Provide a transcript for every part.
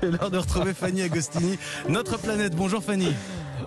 C'est l'heure de retrouver Fanny Agostini, notre planète. Bonjour Fanny.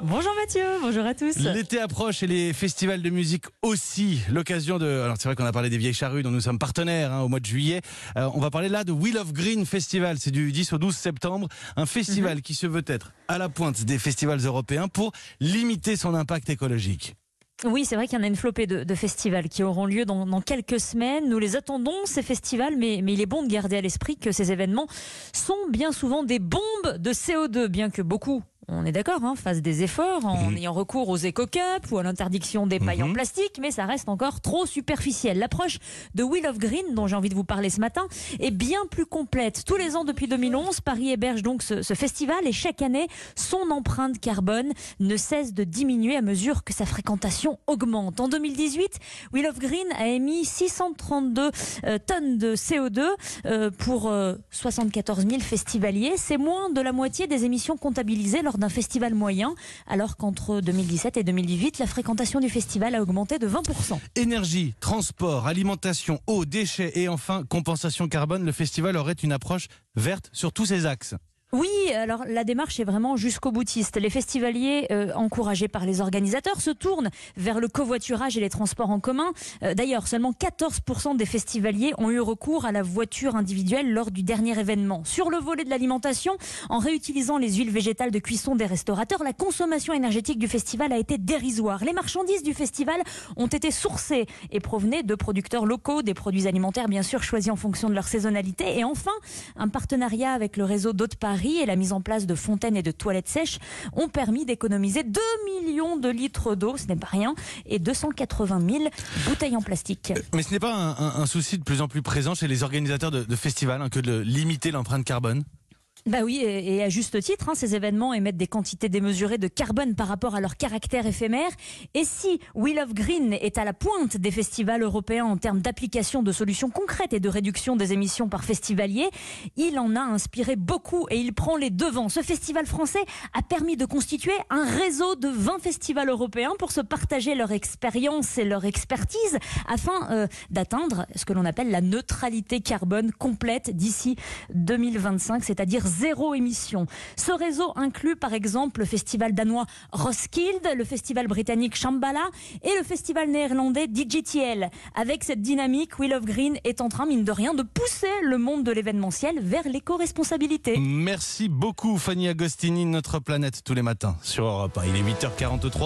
Bonjour Mathieu, bonjour à tous. L'été approche et les festivals de musique aussi. L'occasion de. Alors c'est vrai qu'on a parlé des vieilles charrues dont nous sommes partenaires hein, au mois de juillet. Euh, on va parler là de Wheel of Green Festival. C'est du 10 au 12 septembre. Un festival Mhm. qui se veut être à la pointe des festivals européens pour limiter son impact écologique. Oui, c'est vrai qu'il y en a une flopée de, festivals qui auront lieu dans, quelques semaines. Nous les attendons, ces festivals, mais il est bon de garder à l'esprit que ces événements sont bien souvent des bombes de CO2, bien que beaucoup, on est d'accord, hein, fassent des efforts en Mhm. ayant recours aux éco-cups ou à l'interdiction des pailles en Mhm. plastique, mais ça reste encore trop superficiel. L'approche de Wheel of Green, dont j'ai envie de vous parler ce matin, est bien plus complète. Tous les ans depuis 2011, Paris héberge donc ce, ce festival et chaque année, son empreinte carbone ne cesse de diminuer à mesure que sa fréquentation augmente. En 2018, Wheel of Green a émis 632 euh, tonnes de CO2 euh, pour euh, 74 000 festivaliers. C'est moins de la moitié des émissions comptabilisées lors d'un festival moyen, alors qu'entre 2017 et 2018, la fréquentation du festival a augmenté de 20%. Énergie, transport, alimentation, eau, déchets et enfin compensation carbone. Le festival aurait une approche verte sur tous ses axes. Oui, alors la démarche est vraiment jusqu'au boutiste. Les festivaliers, euh, encouragés par les organisateurs, se tournent vers le covoiturage et les transports en commun. Euh, D'ailleurs, seulement 14% des festivaliers ont eu recours à la voiture individuelle lors du dernier événement. Sur le volet de l'alimentation, en réutilisant les huiles végétales de cuisson des restaurateurs, la consommation énergétique du festival a été dérisoire. Les marchandises du festival ont été sourcées et provenaient de producteurs locaux, des produits alimentaires bien sûr choisis en fonction de leur saisonnalité. Et enfin, un partenariat avec le réseau d'eau de Paris et la mise en place de fontaines et de toilettes sèches ont permis d'économiser 2 millions de litres d'eau, ce n'est pas rien, et 280 000 bouteilles en plastique. Mais ce n'est pas un, souci de plus en plus présent chez les organisateurs de, de festivals hein, que de limiter l'empreinte carbone? Bah oui, et à juste titre, hein, ces événements émettent des quantités démesurées de carbone par rapport à leur caractère éphémère. Et si Wheel of Green est à la pointe des festivals européens en termes d'application de solutions concrètes et de réduction des émissions par festivalier, il en a inspiré beaucoup et il prend les devants. Ce festival français a permis de constituer un réseau de 20 festivals européens pour se partager leur expérience et leur expertise afin euh, d'atteindre ce que l'on appelle la neutralité carbone complète d'ici 2025, c'est-à-dire zéro émission. Ce réseau inclut par exemple le festival danois Roskilde, le festival britannique Shambhala et le festival néerlandais DJTL. Avec cette dynamique, Wheel of Green est en train, mine de rien, de pousser le monde de l'événementiel vers l'éco-responsabilité. Merci beaucoup Fanny Agostini, notre planète tous les matins sur Europe 1. Il est 8h43.